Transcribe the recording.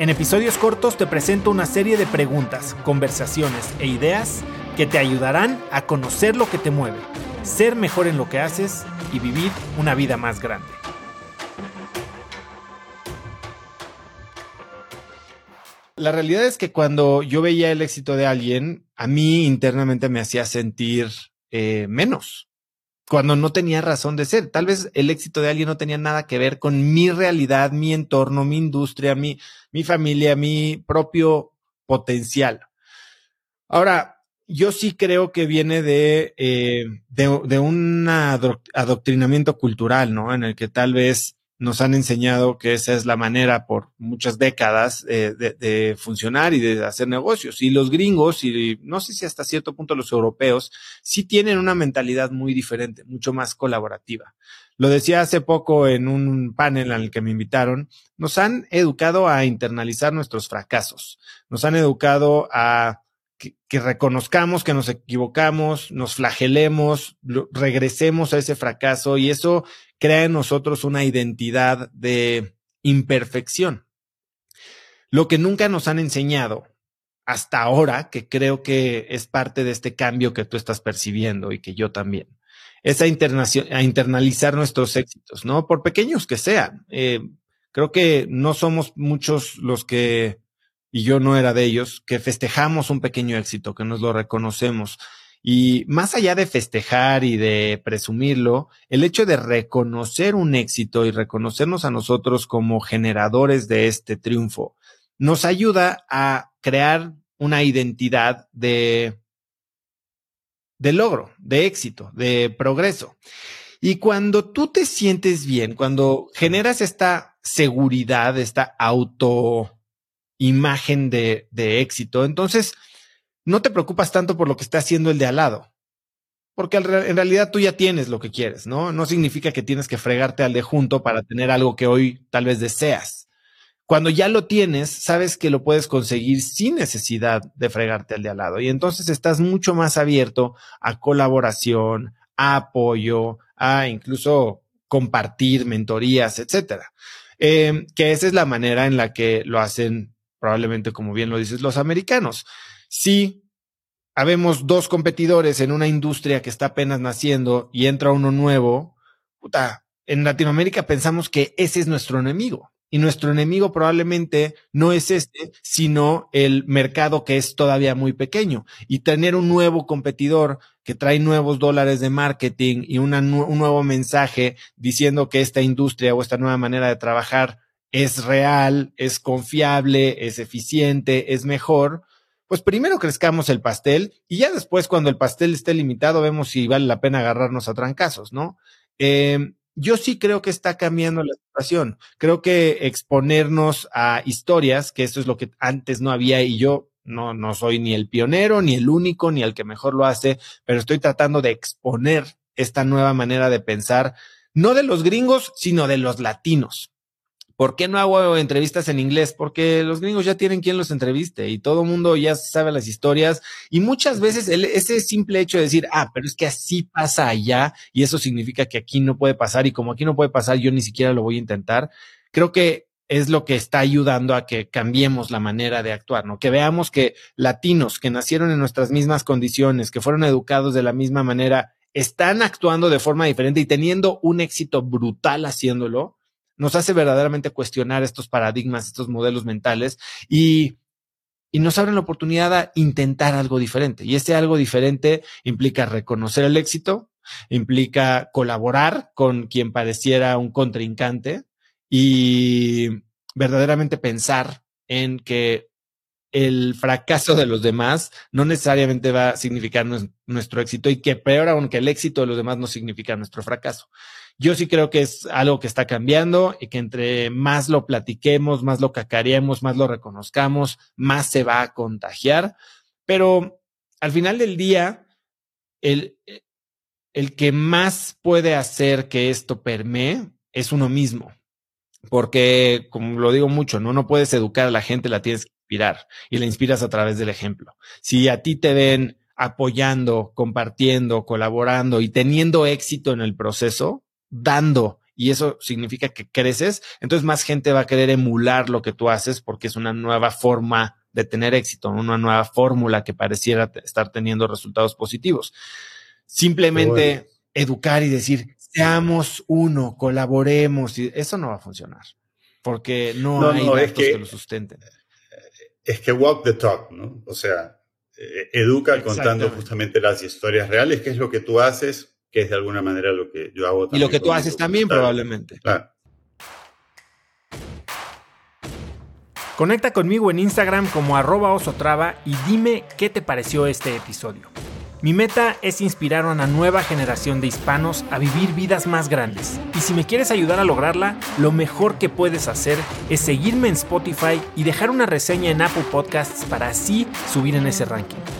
En episodios cortos te presento una serie de preguntas, conversaciones e ideas que te ayudarán a conocer lo que te mueve, ser mejor en lo que haces y vivir una vida más grande. La realidad es que cuando yo veía el éxito de alguien, a mí internamente me hacía sentir eh, menos, cuando no tenía razón de ser. Tal vez el éxito de alguien no tenía nada que ver con mi realidad, mi entorno, mi industria, mi, mi familia, mi propio potencial. Ahora, yo sí creo que viene de, eh, de, de, un adoctrinamiento cultural, ¿no? En el que tal vez nos han enseñado que esa es la manera por muchas décadas eh, de, de, funcionar y de hacer negocios. Y los gringos, y no sé si hasta cierto punto los europeos, sí tienen una mentalidad muy diferente, mucho más colaborativa. Lo decía hace poco en un panel al que me invitaron, nos han educado a internalizar nuestros fracasos, nos han educado a que, reconozcamos que nos equivocamos, nos flagelemos, regresemos a ese fracaso y eso crea en nosotros una identidad de imperfección. Lo que nunca nos han enseñado hasta ahora, que creo que es parte de este cambio que tú estás percibiendo y que yo también, es a, a internalizar nuestros éxitos, ¿no? Por pequeños que sean. Eh, creo que no somos muchos los que y yo no era de ellos, que festejamos un pequeño éxito, que nos lo reconocemos. Y más allá de festejar y de presumirlo, el hecho de reconocer un éxito y reconocernos a nosotros como generadores de este triunfo, nos ayuda a crear una identidad de, de logro, de éxito, de progreso. Y cuando tú te sientes bien, cuando generas esta seguridad, esta auto imagen de, de éxito. Entonces, no te preocupas tanto por lo que está haciendo el de al lado, porque en realidad tú ya tienes lo que quieres, ¿no? No significa que tienes que fregarte al de junto para tener algo que hoy tal vez deseas. Cuando ya lo tienes, sabes que lo puedes conseguir sin necesidad de fregarte al de al lado. Y entonces estás mucho más abierto a colaboración, a apoyo, a incluso compartir mentorías, etcétera. Eh, que esa es la manera en la que lo hacen probablemente como bien lo dices, los americanos. Si habemos dos competidores en una industria que está apenas naciendo y entra uno nuevo, puta, en Latinoamérica pensamos que ese es nuestro enemigo. Y nuestro enemigo probablemente no es este, sino el mercado que es todavía muy pequeño. Y tener un nuevo competidor que trae nuevos dólares de marketing y un nuevo mensaje diciendo que esta industria o esta nueva manera de trabajar es real, es confiable, es eficiente, es mejor, pues primero crezcamos el pastel y ya después cuando el pastel esté limitado vemos si vale la pena agarrarnos a trancazos, ¿no? Eh, yo sí creo que está cambiando la situación. Creo que exponernos a historias, que esto es lo que antes no había y yo no, no soy ni el pionero, ni el único, ni el que mejor lo hace, pero estoy tratando de exponer esta nueva manera de pensar, no de los gringos, sino de los latinos. ¿Por qué no hago entrevistas en inglés? Porque los gringos ya tienen quien los entreviste y todo el mundo ya sabe las historias y muchas veces ese simple hecho de decir, ah, pero es que así pasa allá y eso significa que aquí no puede pasar y como aquí no puede pasar, yo ni siquiera lo voy a intentar. Creo que es lo que está ayudando a que cambiemos la manera de actuar, ¿no? Que veamos que latinos que nacieron en nuestras mismas condiciones, que fueron educados de la misma manera, están actuando de forma diferente y teniendo un éxito brutal haciéndolo nos hace verdaderamente cuestionar estos paradigmas, estos modelos mentales y, y nos abren la oportunidad a intentar algo diferente. Y ese algo diferente implica reconocer el éxito, implica colaborar con quien pareciera un contrincante y verdaderamente pensar en que el fracaso de los demás no necesariamente va a significar nuestro éxito y que peor aún que el éxito de los demás no significa nuestro fracaso. Yo sí creo que es algo que está cambiando y que entre más lo platiquemos, más lo cacareemos, más lo reconozcamos, más se va a contagiar. Pero al final del día, el, el que más puede hacer que esto permee es uno mismo. Porque, como lo digo mucho, no, no puedes educar a la gente, la tienes que inspirar y la inspiras a través del ejemplo. Si a ti te ven apoyando, compartiendo, colaborando y teniendo éxito en el proceso, dando, y eso significa que creces, entonces más gente va a querer emular lo que tú haces porque es una nueva forma de tener éxito, una nueva fórmula que pareciera estar teniendo resultados positivos. Simplemente educar y decir, seamos uno, colaboremos, y eso no va a funcionar, porque no, hay datos que, lo sustenten. Es que walk the talk, ¿no? O sea, eh, educa contando justamente las historias reales, que es lo que tú haces, que es de alguna manera lo que yo hago también. Y lo que tú haces también, probablemente. Claro. Conecta conmigo en Instagram como arroba osotrava y dime qué te pareció este episodio. Mi meta es inspirar a una nueva generación de hispanos a vivir vidas más grandes. Y si me quieres ayudar a lograrla, lo mejor que puedes hacer es seguirme en Spotify y dejar una reseña en Apple Podcasts para así subir en ese ranking.